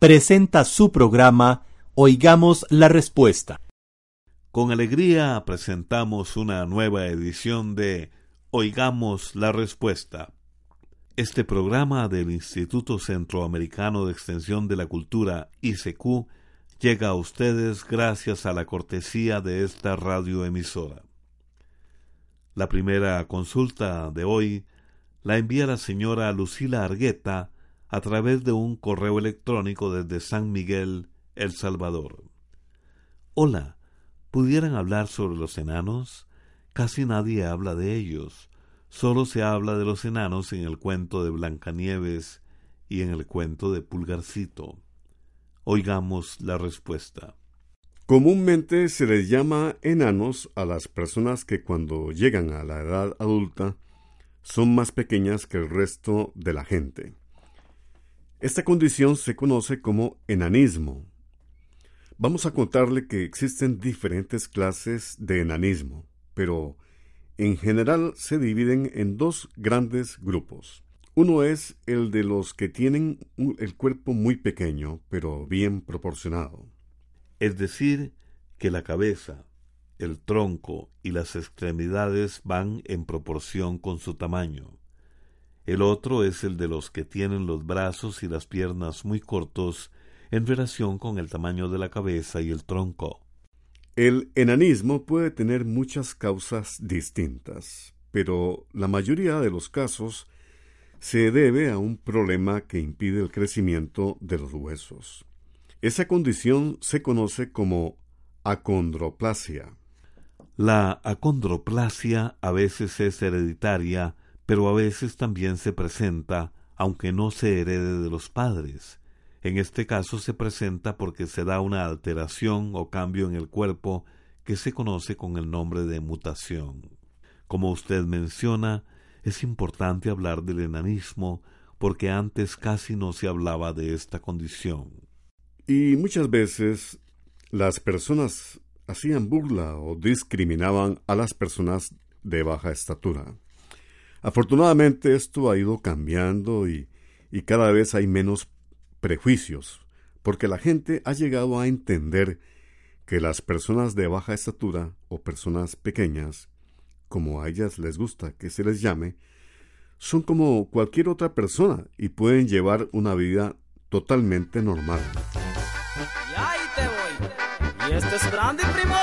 presenta su programa Oigamos la Respuesta. Con alegría presentamos una nueva edición de Oigamos la Respuesta. Este programa del Instituto Centroamericano de Extensión de la Cultura, ICQ, llega a ustedes gracias a la cortesía de esta radioemisora. La primera consulta de hoy la envía la señora Lucila Argueta a través de un correo electrónico desde San Miguel, El Salvador. Hola, ¿pudieran hablar sobre los enanos? Casi nadie habla de ellos. Solo se habla de los enanos en el cuento de Blancanieves y en el cuento de Pulgarcito. Oigamos la respuesta. Comúnmente se les llama enanos a las personas que cuando llegan a la edad adulta son más pequeñas que el resto de la gente. Esta condición se conoce como enanismo. Vamos a contarle que existen diferentes clases de enanismo, pero en general se dividen en dos grandes grupos. Uno es el de los que tienen el cuerpo muy pequeño, pero bien proporcionado. Es decir, que la cabeza, el tronco y las extremidades van en proporción con su tamaño. El otro es el de los que tienen los brazos y las piernas muy cortos en relación con el tamaño de la cabeza y el tronco. El enanismo puede tener muchas causas distintas, pero la mayoría de los casos se debe a un problema que impide el crecimiento de los huesos. Esa condición se conoce como acondroplasia. La acondroplasia a veces es hereditaria, pero a veces también se presenta, aunque no se herede de los padres. En este caso se presenta porque se da una alteración o cambio en el cuerpo que se conoce con el nombre de mutación. Como usted menciona, es importante hablar del enanismo porque antes casi no se hablaba de esta condición. Y muchas veces las personas hacían burla o discriminaban a las personas de baja estatura. Afortunadamente esto ha ido cambiando y, y cada vez hay menos prejuicios, porque la gente ha llegado a entender que las personas de baja estatura o personas pequeñas, como a ellas les gusta que se les llame, son como cualquier otra persona y pueden llevar una vida totalmente normal. Y este es grande, primo.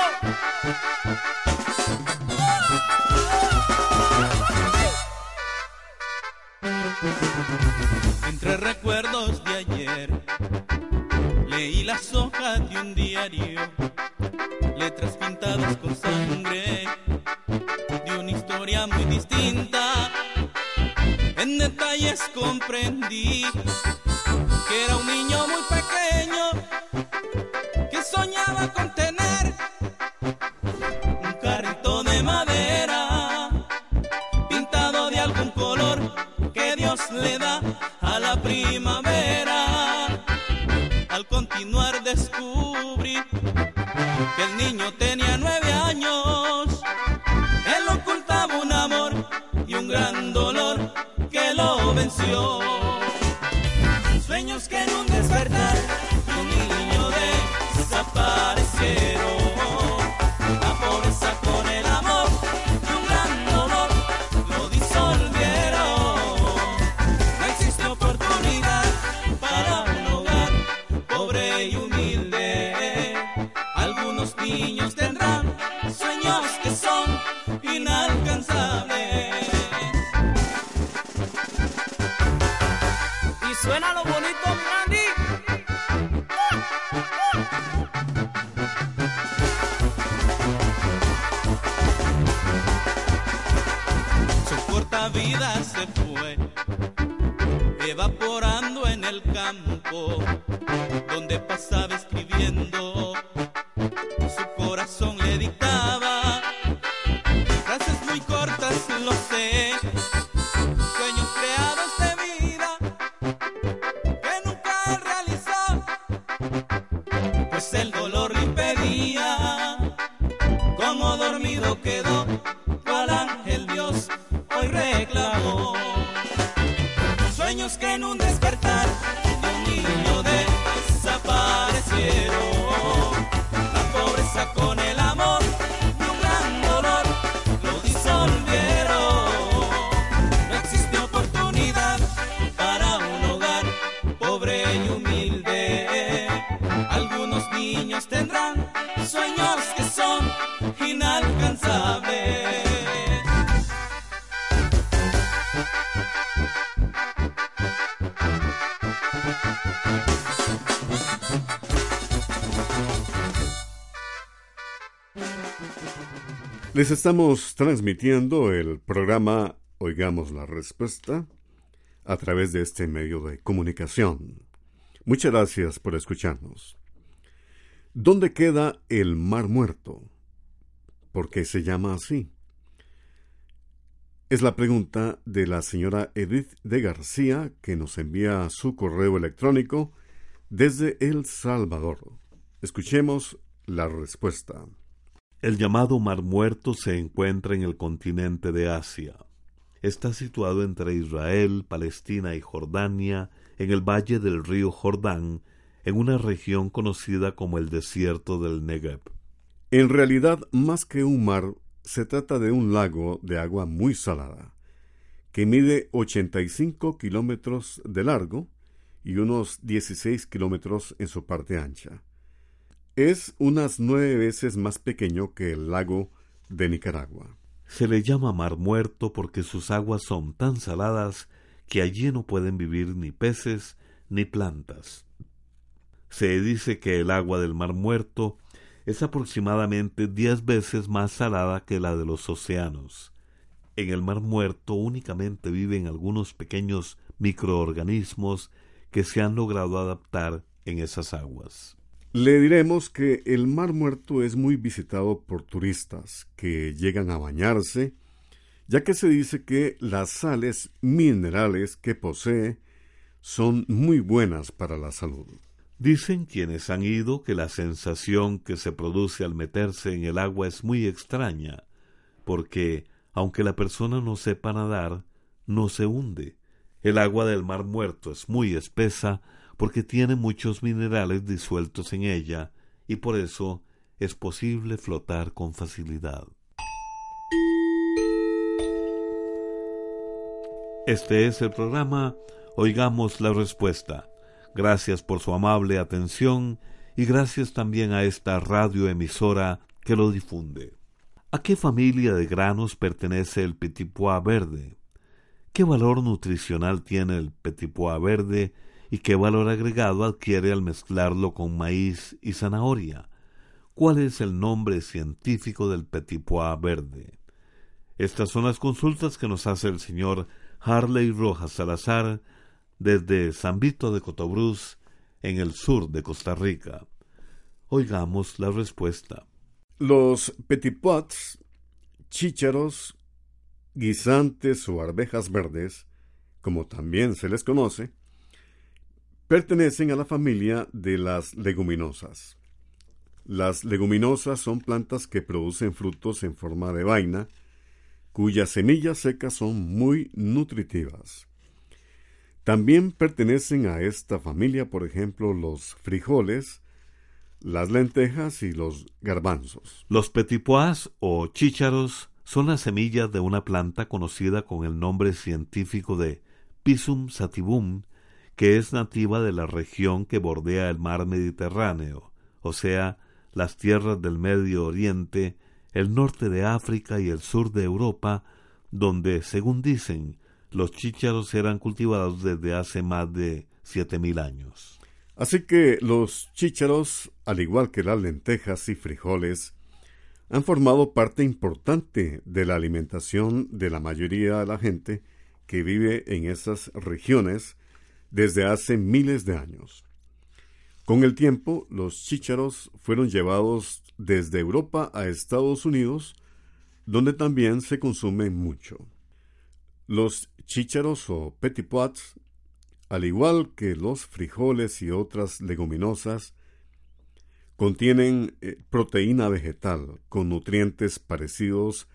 Les estamos transmitiendo el programa Oigamos la Respuesta a través de este medio de comunicación. Muchas gracias por escucharnos. ¿Dónde queda el Mar Muerto? ¿Por qué se llama así? Es la pregunta de la señora Edith de García que nos envía su correo electrónico desde El Salvador. Escuchemos la respuesta. El llamado Mar Muerto se encuentra en el continente de Asia. Está situado entre Israel, Palestina y Jordania, en el valle del río Jordán, en una región conocida como el desierto del Negev. En realidad, más que un mar, se trata de un lago de agua muy salada, que mide 85 kilómetros de largo y unos 16 kilómetros en su parte ancha. Es unas nueve veces más pequeño que el lago de Nicaragua. Se le llama Mar Muerto porque sus aguas son tan saladas que allí no pueden vivir ni peces ni plantas. Se dice que el agua del Mar Muerto es aproximadamente diez veces más salada que la de los océanos. En el Mar Muerto únicamente viven algunos pequeños microorganismos que se han logrado adaptar en esas aguas. Le diremos que el Mar Muerto es muy visitado por turistas que llegan a bañarse, ya que se dice que las sales minerales que posee son muy buenas para la salud. Dicen quienes han ido que la sensación que se produce al meterse en el agua es muy extraña, porque, aunque la persona no sepa nadar, no se hunde. El agua del mar muerto es muy espesa porque tiene muchos minerales disueltos en ella y por eso es posible flotar con facilidad. Este es el programa Oigamos la Respuesta. Gracias por su amable atención y gracias también a esta radioemisora que lo difunde. ¿A qué familia de granos pertenece el petit pois verde? ¿Qué valor nutricional tiene el petit pois verde y qué valor agregado adquiere al mezclarlo con maíz y zanahoria? ¿Cuál es el nombre científico del petit pois verde? Estas son las consultas que nos hace el señor Harley Rojas Salazar desde San Vito de Cotobruz, en el sur de Costa Rica. Oigamos la respuesta. Los petit pois, chícharos, guisantes o arvejas verdes, como también se les conoce, pertenecen a la familia de las leguminosas. Las leguminosas son plantas que producen frutos en forma de vaina, cuyas semillas secas son muy nutritivas. También pertenecen a esta familia, por ejemplo, los frijoles, las lentejas y los garbanzos. Los petit pois o chícharos son las semillas de una planta conocida con el nombre científico de Pisum sativum, que es nativa de la región que bordea el mar Mediterráneo, o sea, las tierras del Medio Oriente, el norte de África y el sur de Europa, donde, según dicen, los chícharos eran cultivados desde hace más de siete mil años. Así que los chícharos, al igual que las lentejas y frijoles, han formado parte importante de la alimentación de la mayoría de la gente que vive en esas regiones desde hace miles de años. Con el tiempo, los chícharos fueron llevados desde Europa a Estados Unidos, donde también se consumen mucho. Los chícharos o petit pois, al igual que los frijoles y otras leguminosas, contienen eh, proteína vegetal con nutrientes parecidos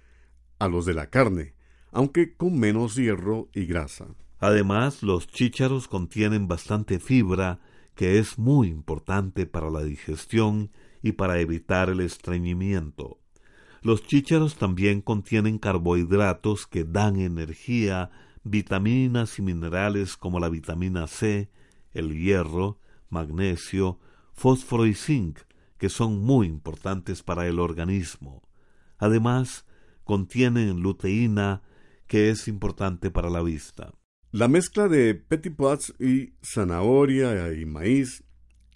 a los de la carne, aunque con menos hierro y grasa. Además, los chícharos contienen bastante fibra, que es muy importante para la digestión y para evitar el estreñimiento. Los chícharos también contienen carbohidratos que dan energía, vitaminas y minerales como la vitamina C, el hierro, magnesio, fósforo y zinc, que son muy importantes para el organismo. Además, contienen luteína, que es importante para la vista. La mezcla de petit pois y zanahoria y maíz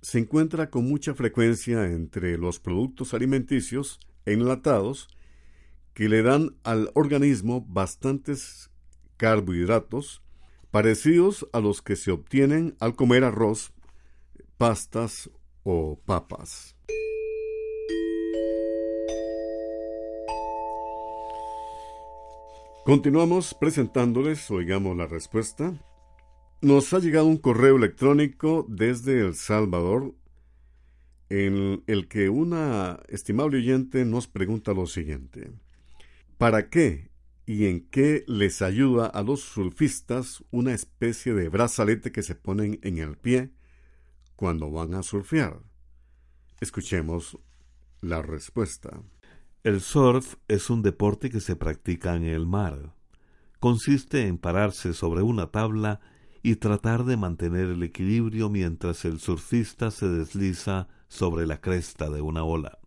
se encuentra con mucha frecuencia entre los productos alimenticios enlatados que le dan al organismo bastantes carbohidratos parecidos a los que se obtienen al comer arroz, pastas o papas. Continuamos presentándoles, oigamos la respuesta. Nos ha llegado un correo electrónico desde El Salvador en el que una estimable oyente nos pregunta lo siguiente. ¿Para qué y en qué les ayuda a los surfistas una especie de brazalete que se ponen en el pie cuando van a surfear? Escuchemos la respuesta. El surf es un deporte que se practica en el mar. Consiste en pararse sobre una tabla y tratar de mantener el equilibrio mientras el surfista se desliza sobre la cresta de una ola.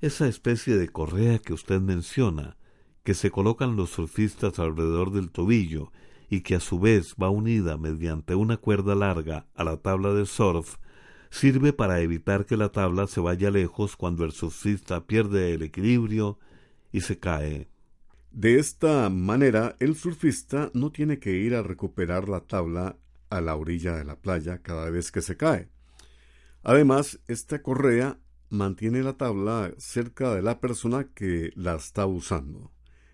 Esa especie de correa que usted menciona, que se colocan los surfistas alrededor del tobillo y que a su vez va unida mediante una cuerda larga a la tabla de surf, sirve para evitar que la tabla se vaya lejos cuando el surfista pierde el equilibrio y se cae. De esta manera, el surfista no tiene que ir a recuperar la tabla a la orilla de la playa cada vez que se cae. Además, esta correa mantiene la tabla cerca de la persona que la está usando,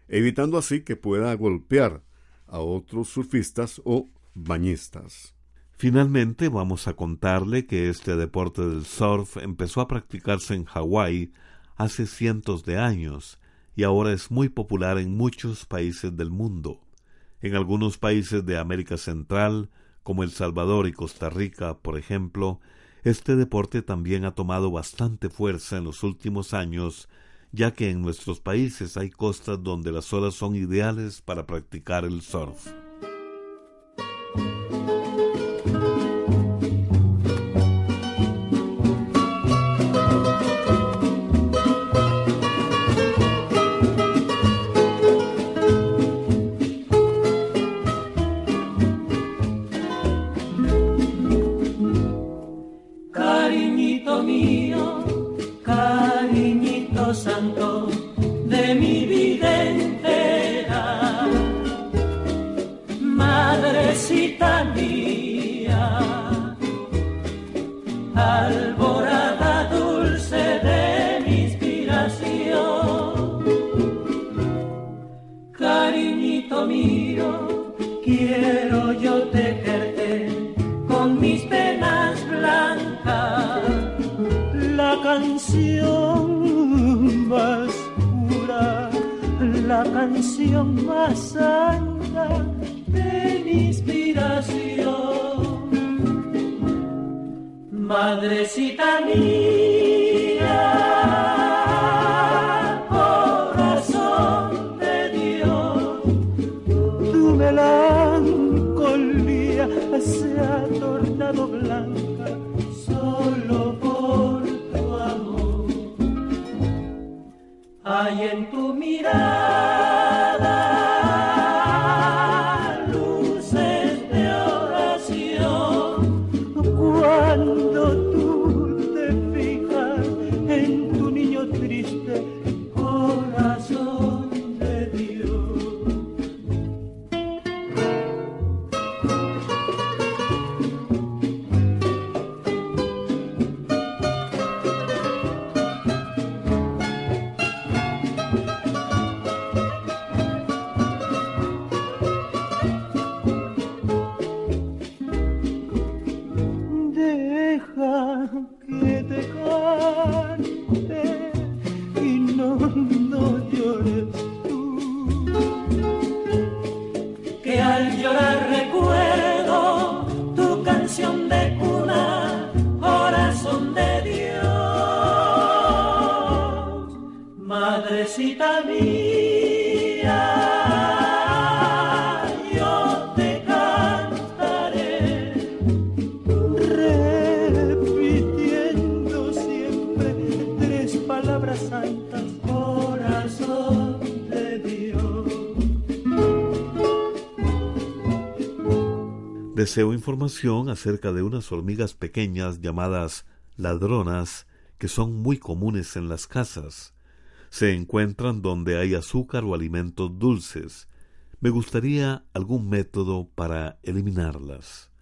evitando así que pueda golpear a otros surfistas o bañistas. Finalmente vamos a contarle que este deporte del surf empezó a practicarse en Hawái hace cientos de años y ahora es muy popular en muchos países del mundo. En algunos países de América Central, como El Salvador y Costa Rica, por ejemplo, este deporte también ha tomado bastante fuerza en los últimos años, ya que en nuestros países hay costas donde las olas son ideales para practicar el surf. La canción más santa de mi inspiración. Madrecita mía, corazón de Dios, tu melancolía se ha tornado blanca solo por tu amor. Hay en tu mirada Deseo información acerca de unas hormigas pequeñas llamadas ladronas que son muy comunes en las casas. Se encuentran donde hay azúcar o alimentos dulces. Me gustaría algún método para eliminarlas.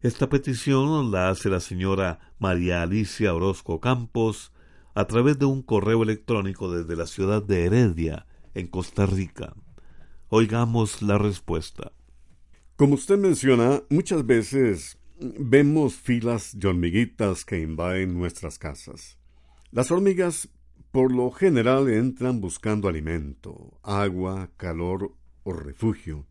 Esta petición la hace la señora María Alicia Orozco Campos a través de un correo electrónico desde la ciudad de Heredia, en Costa Rica. Oigamos la respuesta. Como usted menciona, muchas veces vemos filas de hormiguitas que invaden nuestras casas. Las hormigas por lo general entran buscando alimento, agua, calor o refugio.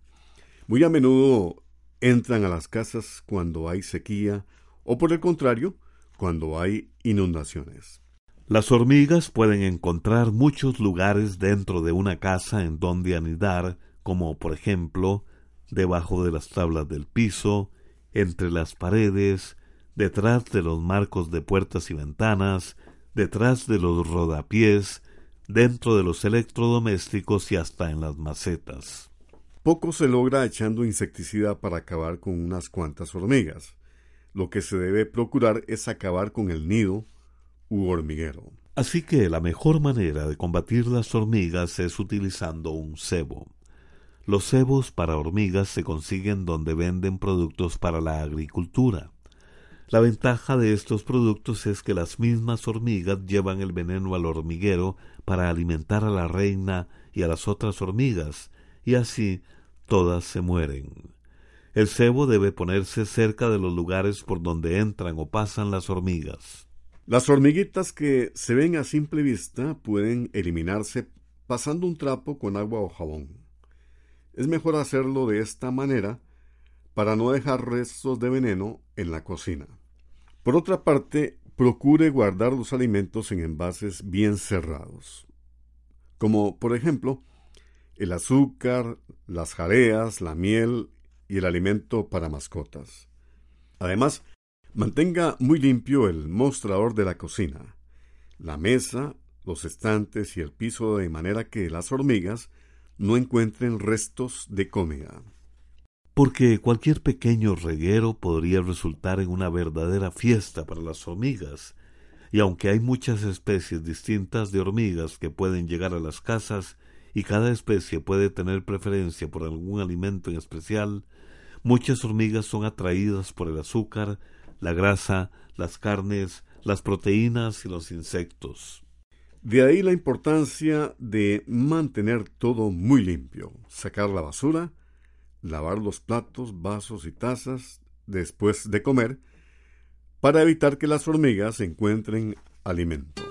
Muy a menudo entran a las casas cuando hay sequía o por el contrario, cuando hay inundaciones. Las hormigas pueden encontrar muchos lugares dentro de una casa en donde anidar, como por ejemplo debajo de las tablas del piso, entre las paredes, detrás de los marcos de puertas y ventanas, detrás de los rodapiés, dentro de los electrodomésticos y hasta en las macetas. Poco se logra echando insecticida para acabar con unas cuantas hormigas. Lo que se debe procurar es acabar con el nido u hormiguero. Así que la mejor manera de combatir las hormigas es utilizando un cebo. Los cebos para hormigas se consiguen donde venden productos para la agricultura. La ventaja de estos productos es que las mismas hormigas llevan el veneno al hormiguero para alimentar a la reina y a las otras hormigas, y así todas se mueren. El cebo debe ponerse cerca de los lugares por donde entran o pasan las hormigas. Las hormiguitas que se ven a simple vista pueden eliminarse pasando un trapo con agua o jabón. Es mejor hacerlo de esta manera para no dejar restos de veneno en la cocina. Por otra parte, procure guardar los alimentos en envases bien cerrados, como por ejemplo el azúcar, las jareas, la miel y el alimento para mascotas. Además, mantenga muy limpio el mostrador de la cocina, la mesa, los estantes y el piso de manera que las hormigas no encuentren restos de comida. Porque cualquier pequeño reguero podría resultar en una verdadera fiesta para las hormigas, y aunque hay muchas especies distintas de hormigas que pueden llegar a las casas, y cada especie puede tener preferencia por algún alimento en especial, muchas hormigas son atraídas por el azúcar, la grasa, las carnes, las proteínas y los insectos. De ahí la importancia de mantener todo muy limpio, sacar la basura, lavar los platos, vasos y tazas después de comer, para evitar que las hormigas encuentren alimento.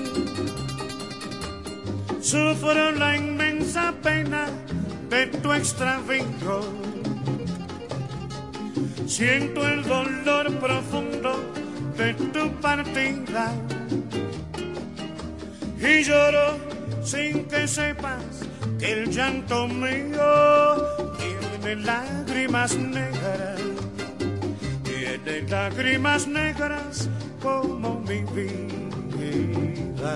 Sufro la inmensa pena de tu extravío. Siento el dolor profundo de tu partida. Y lloro sin que sepas que el llanto mío tiene lágrimas negras. Tiene lágrimas negras como mi vida.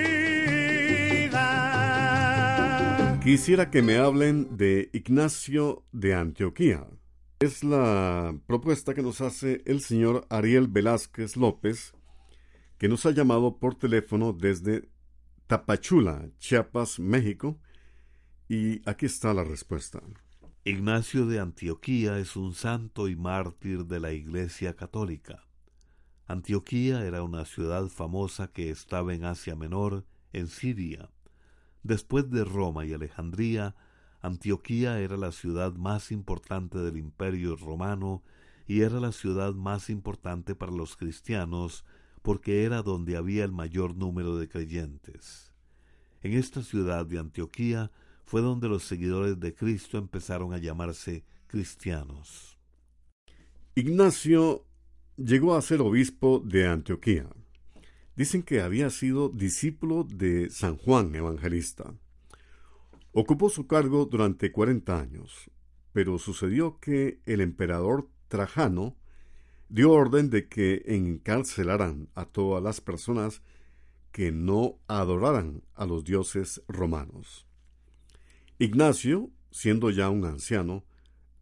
Quisiera que me hablen de Ignacio de Antioquía. Es la propuesta que nos hace el señor Ariel Velázquez López, que nos ha llamado por teléfono desde Tapachula, Chiapas, México, y aquí está la respuesta. Ignacio de Antioquía es un santo y mártir de la Iglesia Católica. Antioquía era una ciudad famosa que estaba en Asia Menor, en Siria. Después de Roma y Alejandría, Antioquía era la ciudad más importante del Imperio romano y era la ciudad más importante para los cristianos porque era donde había el mayor número de creyentes. En esta ciudad de Antioquía fue donde los seguidores de Cristo empezaron a llamarse cristianos. Ignacio llegó a ser obispo de Antioquía. Dicen que había sido discípulo de San Juan Evangelista. Ocupó su cargo durante cuarenta años, pero sucedió que el emperador Trajano dio orden de que encarcelaran a todas las personas que no adoraran a los dioses romanos. Ignacio, siendo ya un anciano,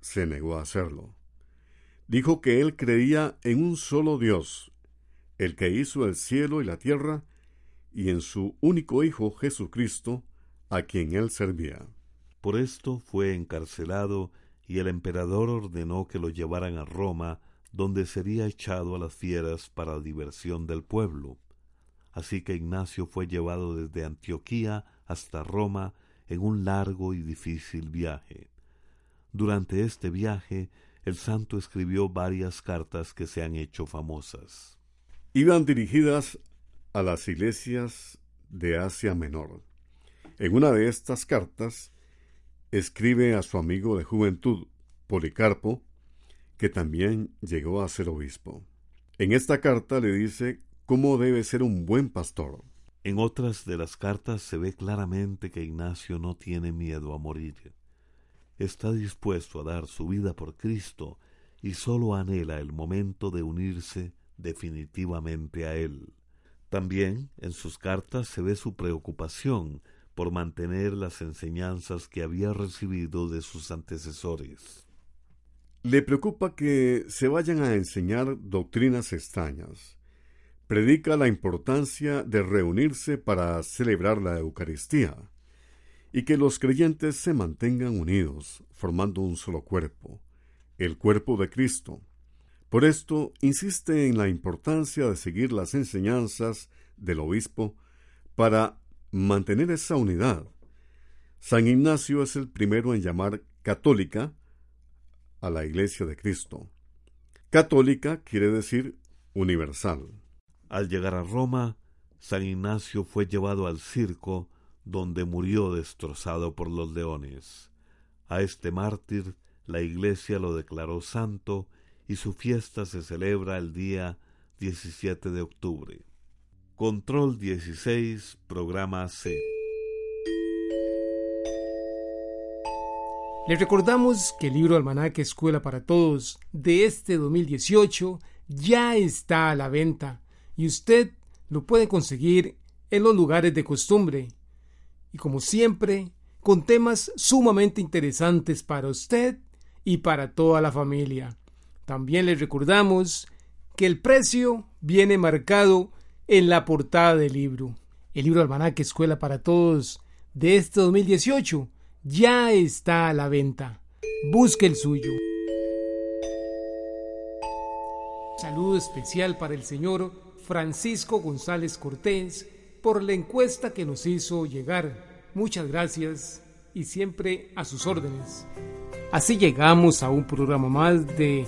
se negó a hacerlo. Dijo que él creía en un solo Dios, el que hizo el cielo y la tierra, y en su único Hijo Jesucristo, a quien él servía. Por esto fue encarcelado y el emperador ordenó que lo llevaran a Roma, donde sería echado a las fieras para diversión del pueblo. Así que Ignacio fue llevado desde Antioquía hasta Roma en un largo y difícil viaje. Durante este viaje, el santo escribió varias cartas que se han hecho famosas. Iban dirigidas a las iglesias de Asia Menor. En una de estas cartas, escribe a su amigo de juventud, Policarpo, que también llegó a ser obispo. En esta carta le dice cómo debe ser un buen pastor. En otras de las cartas se ve claramente que Ignacio no tiene miedo a morir. Está dispuesto a dar su vida por Cristo y sólo anhela el momento de unirse definitivamente a Él. También en sus cartas se ve su preocupación por mantener las enseñanzas que había recibido de sus antecesores. Le preocupa que se vayan a enseñar doctrinas extrañas. Predica la importancia de reunirse para celebrar la Eucaristía y que los creyentes se mantengan unidos, formando un solo cuerpo, el cuerpo de Cristo. Por esto insiste en la importancia de seguir las enseñanzas del obispo para mantener esa unidad. San Ignacio es el primero en llamar católica a la Iglesia de Cristo. Católica quiere decir universal. Al llegar a Roma, San Ignacio fue llevado al circo, donde murió destrozado por los leones. A este mártir la Iglesia lo declaró santo y su fiesta se celebra el día 17 de octubre. Control 16, programa C. Les recordamos que el libro Almanaque Escuela para Todos de este 2018 ya está a la venta y usted lo puede conseguir en los lugares de costumbre. Y como siempre, con temas sumamente interesantes para usted y para toda la familia. También les recordamos que el precio viene marcado en la portada del libro. El libro Almanaque Escuela para Todos de este 2018 ya está a la venta. Busque el suyo. Saludo especial para el señor Francisco González Cortés por la encuesta que nos hizo llegar. Muchas gracias y siempre a sus órdenes. Así llegamos a un programa más de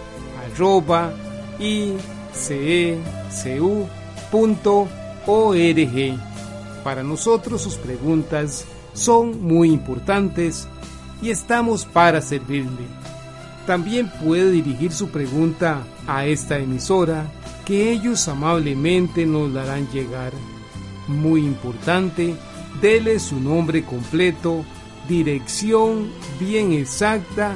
arroba i c e c u punto org. Para nosotros sus preguntas son muy importantes y estamos para servirle. También puede dirigir su pregunta a esta emisora que ellos amablemente nos la harán llegar. Muy importante, dele su nombre completo, dirección bien exacta